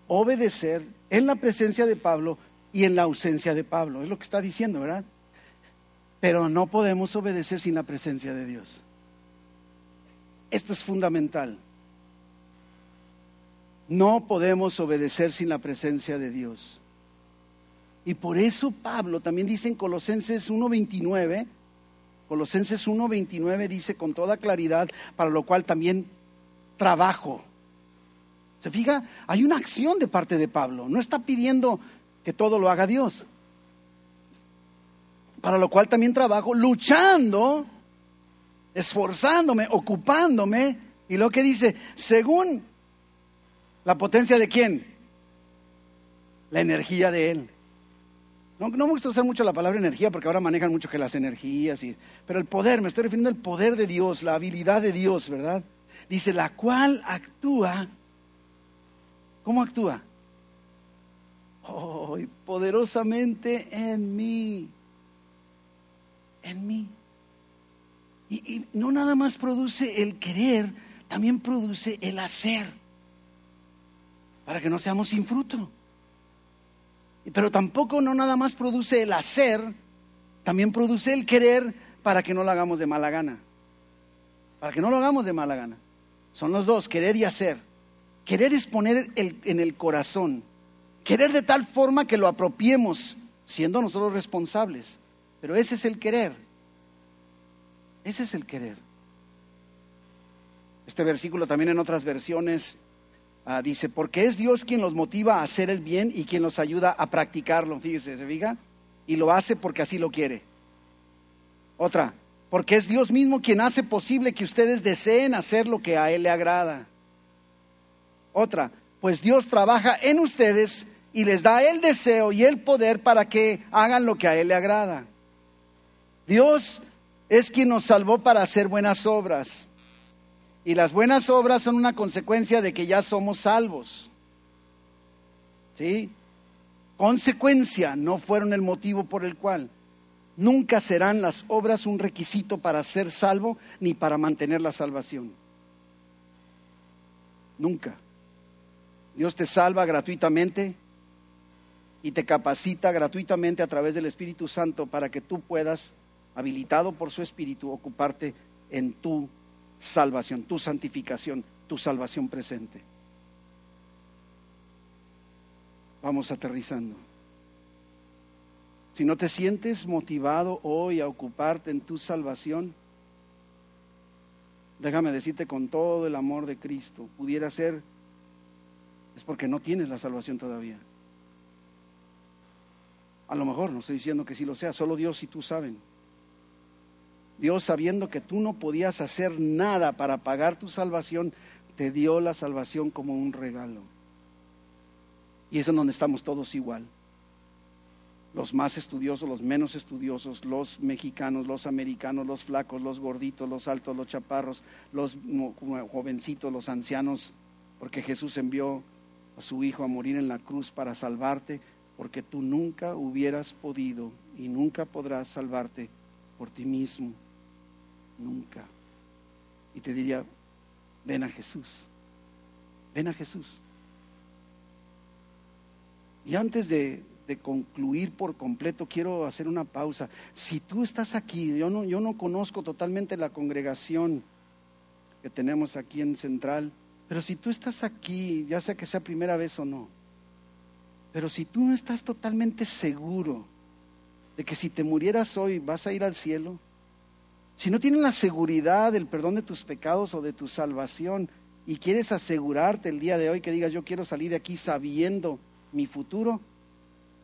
obedecer en la presencia de Pablo y en la ausencia de Pablo. Es lo que está diciendo, ¿verdad? Pero no podemos obedecer sin la presencia de Dios. Esto es fundamental. No podemos obedecer sin la presencia de Dios. Y por eso Pablo también dice en Colosenses 1.29, Colosenses 1:29 dice con toda claridad, para lo cual también trabajo. ¿Se fija? Hay una acción de parte de Pablo. No está pidiendo que todo lo haga Dios. Para lo cual también trabajo, luchando, esforzándome, ocupándome. Y lo que dice, según la potencia de quién? La energía de Él. No, me gusta usar mucho la palabra energía porque ahora manejan mucho que las energías, y, pero el poder, me estoy refiriendo al poder de Dios, la habilidad de Dios, ¿verdad? Dice, la cual actúa. ¿Cómo actúa? Oh, poderosamente en mí. En mí. Y, y no nada más produce el querer, también produce el hacer. Para que no seamos sin fruto. Pero tampoco no nada más produce el hacer, también produce el querer para que no lo hagamos de mala gana. Para que no lo hagamos de mala gana. Son los dos, querer y hacer. Querer es poner en el corazón. Querer de tal forma que lo apropiemos, siendo nosotros responsables. Pero ese es el querer. Ese es el querer. Este versículo también en otras versiones Ah, dice, porque es Dios quien los motiva a hacer el bien y quien los ayuda a practicarlo. Fíjese, ¿se fija? Y lo hace porque así lo quiere. Otra, porque es Dios mismo quien hace posible que ustedes deseen hacer lo que a Él le agrada. Otra, pues Dios trabaja en ustedes y les da el deseo y el poder para que hagan lo que a Él le agrada. Dios es quien nos salvó para hacer buenas obras. Y las buenas obras son una consecuencia de que ya somos salvos. ¿Sí? Consecuencia, no fueron el motivo por el cual. Nunca serán las obras un requisito para ser salvo ni para mantener la salvación. Nunca. Dios te salva gratuitamente y te capacita gratuitamente a través del Espíritu Santo para que tú puedas, habilitado por su Espíritu, ocuparte en tu salvación, tu santificación, tu salvación presente. Vamos aterrizando. Si no te sientes motivado hoy a ocuparte en tu salvación, déjame decirte con todo el amor de Cristo, pudiera ser, es porque no tienes la salvación todavía. A lo mejor, no estoy diciendo que sí lo sea, solo Dios y tú saben. Dios, sabiendo que tú no podías hacer nada para pagar tu salvación, te dio la salvación como un regalo. Y es en donde estamos todos igual. Los más estudiosos, los menos estudiosos, los mexicanos, los americanos, los flacos, los gorditos, los altos, los chaparros, los jovencitos, los ancianos, porque Jesús envió a su Hijo a morir en la cruz para salvarte, porque tú nunca hubieras podido y nunca podrás salvarte por ti mismo nunca. Y te diría, ven a Jesús, ven a Jesús. Y antes de, concluir por completo, quiero hacer una pausa. Si tú estás aquí, yo no, yo no conozco totalmente la congregación que tenemos aquí en Central, pero si tú estás aquí, ya sea que sea primera vez o no, pero si tú no estás totalmente seguro de que si te murieras hoy vas a ir al cielo, si no tienes la seguridad del perdón de tus pecados o de tu salvación y quieres asegurarte el día de hoy que digas yo quiero salir de aquí sabiendo mi futuro,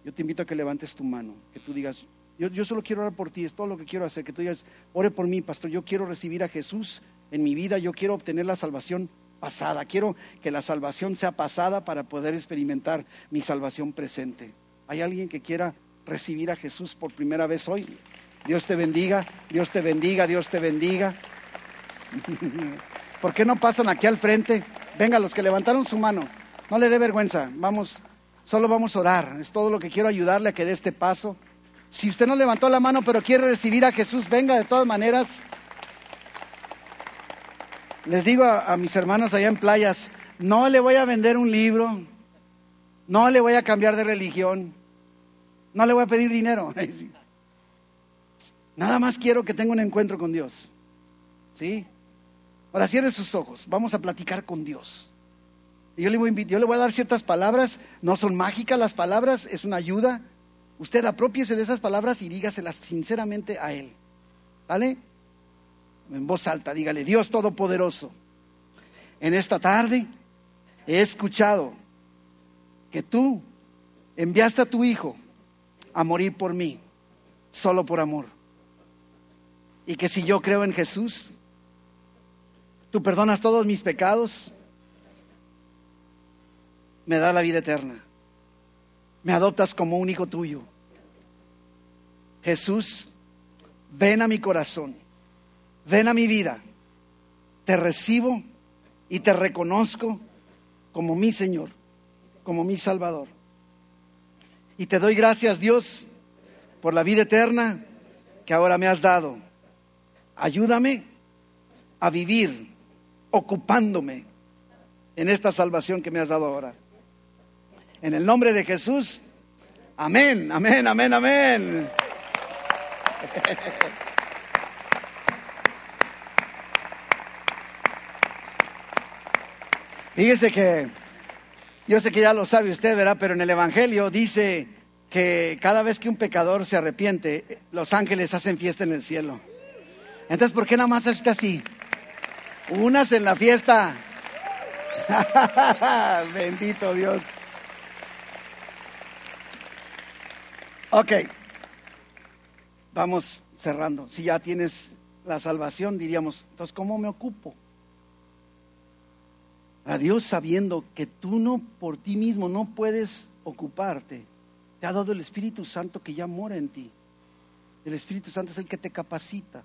yo te invito a que levantes tu mano, que tú digas, yo, yo solo quiero orar por ti, es todo lo que quiero hacer, que tú digas, ore por mí, pastor, yo quiero recibir a Jesús en mi vida, yo quiero obtener la salvación pasada, quiero que la salvación sea pasada para poder experimentar mi salvación presente. ¿Hay alguien que quiera recibir a Jesús por primera vez hoy? Dios te bendiga, Dios te bendiga, Dios te bendiga. ¿Por qué no pasan aquí al frente? Venga, los que levantaron su mano, no le dé vergüenza, vamos, solo vamos a orar. Es todo lo que quiero ayudarle a que dé este paso. Si usted no levantó la mano pero quiere recibir a Jesús, venga de todas maneras. Les digo a, mis hermanos allá en playas, no le voy a vender un libro, no le voy a cambiar de religión, no le voy a pedir dinero. Nada más quiero que tenga un encuentro con Dios. ¿Sí? Ahora cierre sus ojos. Vamos a platicar con Dios. Y yo le, voy a yo le voy a dar ciertas palabras. No son mágicas las palabras, es una ayuda. Usted apropiese de esas palabras y dígaselas sinceramente a Él. ¿Vale? En voz alta, dígale, Dios Todopoderoso, en esta tarde he escuchado que tú enviaste a tu Hijo a morir por mí, solo por amor. Y que si yo creo en Jesús, tú perdonas todos mis pecados, me da la vida eterna, me adoptas como un hijo tuyo. Jesús, ven a mi corazón, ven a mi vida, te recibo y te reconozco como mi Señor, como mi Salvador. Y te doy gracias, Dios, por la vida eterna que ahora me has dado. Ayúdame a vivir ocupándome en esta salvación que me has dado ahora. En el nombre de Jesús, amén, amén, amén, amén. Fíjese que, yo sé que ya lo sabe usted, ¿verdad? Pero en el Evangelio dice que cada vez que un pecador se arrepiente, los ángeles hacen fiesta en el cielo. Entonces, ¿por qué nada más está así? Unas en la fiesta. Bendito Dios. Ok, vamos cerrando. Si ya tienes la salvación, diríamos, entonces, ¿cómo me ocupo? A Dios sabiendo que tú no por ti mismo no puedes ocuparte. Te ha dado el Espíritu Santo que ya mora en ti. El Espíritu Santo es el que te capacita.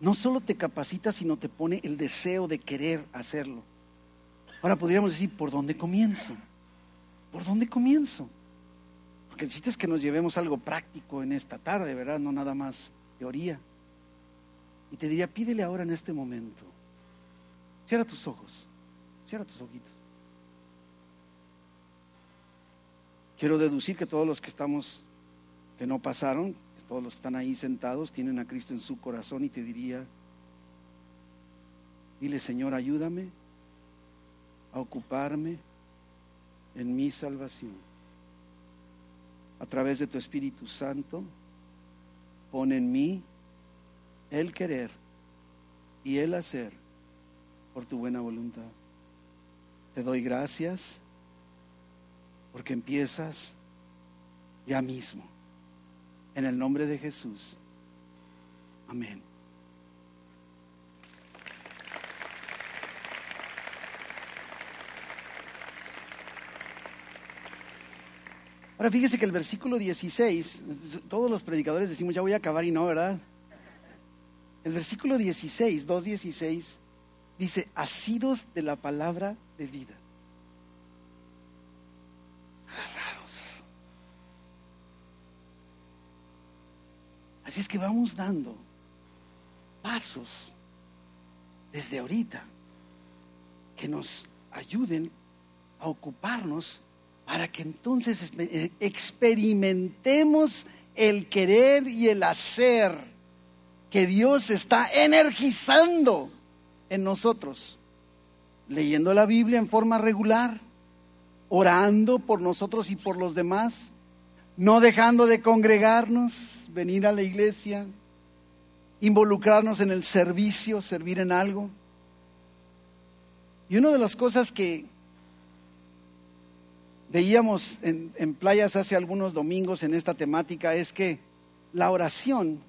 No solo te capacita, sino te pone el deseo de querer hacerlo. Ahora podríamos decir, ¿por dónde comienzo? ¿Por dónde comienzo? Porque el chiste es que nos llevemos algo práctico en esta tarde, ¿verdad? No nada más teoría. Y te diría, pídele ahora en este momento. Cierra tus ojos. Cierra tus ojitos. Quiero deducir que todos los que estamos, que no pasaron, todos los que están ahí sentados, tienen a Cristo en su corazón y te diría, dile Señor, ayúdame a ocuparme en mi salvación. A través de tu Espíritu Santo, pon en mí el querer y el hacer por tu buena voluntad. Te doy gracias porque empiezas ya mismo. En el nombre de Jesús. Amén. Ahora fíjese que el versículo 16, todos los predicadores decimos, ya voy a acabar y no, ¿verdad? El versículo 16, 2.16, dice, asidos de la palabra de vida. Agarrados. Así es que vamos dando pasos desde ahorita que nos ayuden a ocuparnos para que entonces eh, experimentemos el querer y el hacer que Dios está energizando en nosotros, leyendo la Biblia en forma regular, orando por nosotros y por los demás, no dejando de congregarnos, venir a la iglesia, involucrarnos en el servicio, servir en algo. Y una de las cosas que veíamos en, en, playas hace algunos domingos en esta temática es que la oración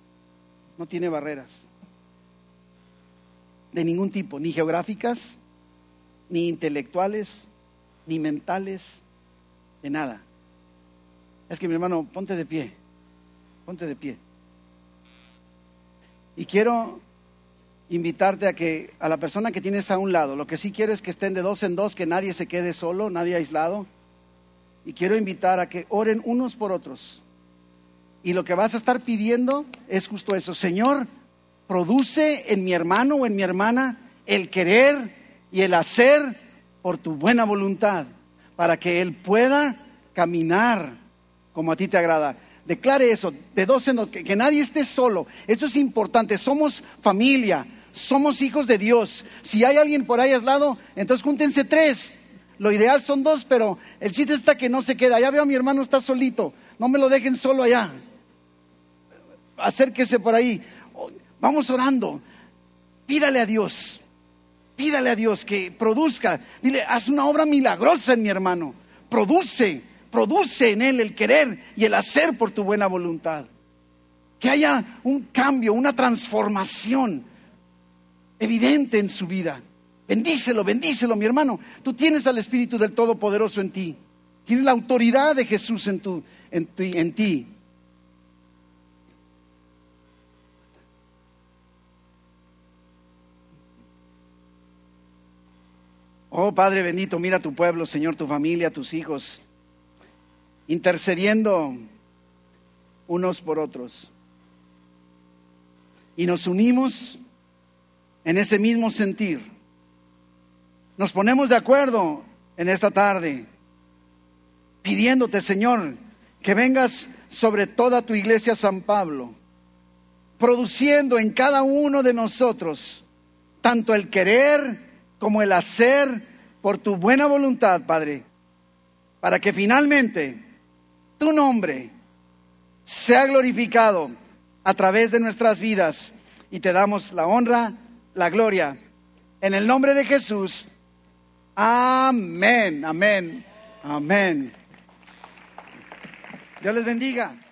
no tiene barreras de ningún tipo, ni geográficas, ni intelectuales, ni mentales, de nada. Es que mi hermano, ponte de pie, ponte de pie. Y quiero invitarte a que a la persona que tienes a un lado, lo que sí quiero es que estén de dos en dos, que nadie se quede solo, nadie aislado. Y quiero invitar a que oren unos por otros. Y lo que vas a estar pidiendo es justo eso, Señor, produce en mi hermano o en mi hermana el querer y el hacer por tu buena voluntad, para que él pueda caminar como a ti te agrada. Declare eso, de dos en dos, que, nadie esté solo. Eso es importante. Somos familia, somos hijos de Dios. Si hay alguien por ahí aislado, entonces júntense tres. Lo ideal son dos, pero el chiste está que no se queda. Ya veo a mi hermano está solito. No me lo dejen solo allá. Acérquese por ahí Vamos orando. Pídale a Dios. Pídale a Dios que produzca. Dile, haz una obra milagrosa en mi hermano. Produce, produce en él el querer y el hacer por tu buena voluntad. Que haya un cambio, una transformación evidente en su vida. Bendícelo, bendícelo, mi hermano. Tú tienes al Espíritu del Todopoderoso en ti. Tienes la autoridad de Jesús en, en, en ti. Oh Padre bendito, mira tu pueblo, Señor, tu familia, tus hijos, intercediendo unos por otros. Y nos unimos en ese mismo sentir. Nos ponemos de acuerdo en esta tarde, pidiéndote, Señor, que vengas sobre toda tu iglesia San Pablo, produciendo en cada uno de nosotros tanto el querer como el hacer por tu buena voluntad, Padre, para que finalmente tu nombre sea glorificado a través de nuestras vidas y te damos la honra, la gloria. En el nombre de Jesús. Amén, amén, amén. Dios les bendiga.